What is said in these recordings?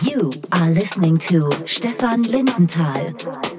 You are listening to Stefan Lindenthal.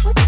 what?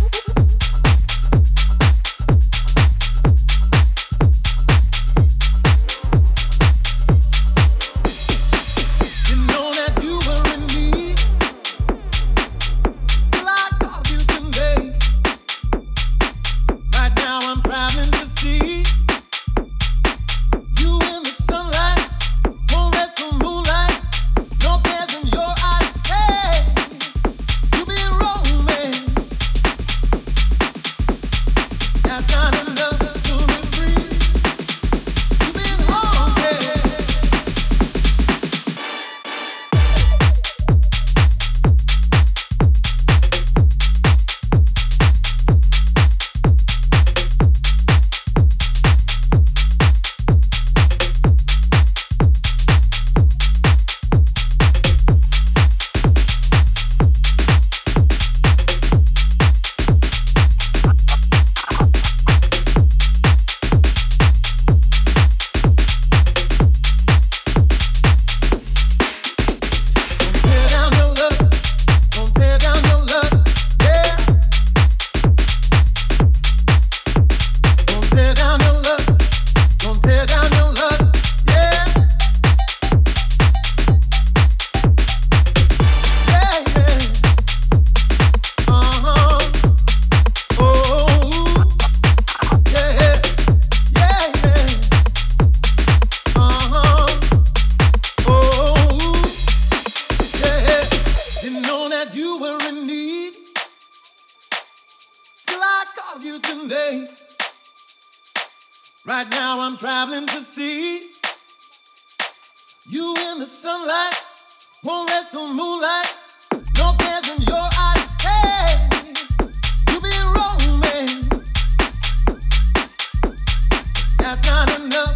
You in the sunlight, won't rest on moonlight. No in your eyes. Hey, you be. That's not enough.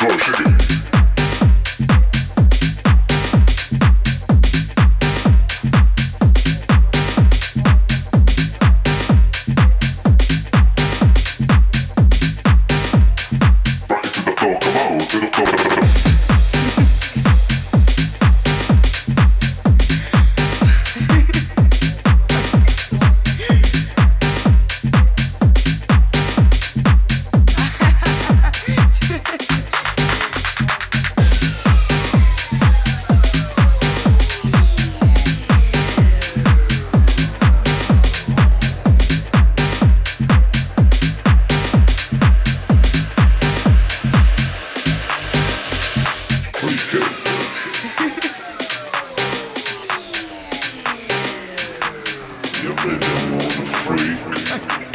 To the floor.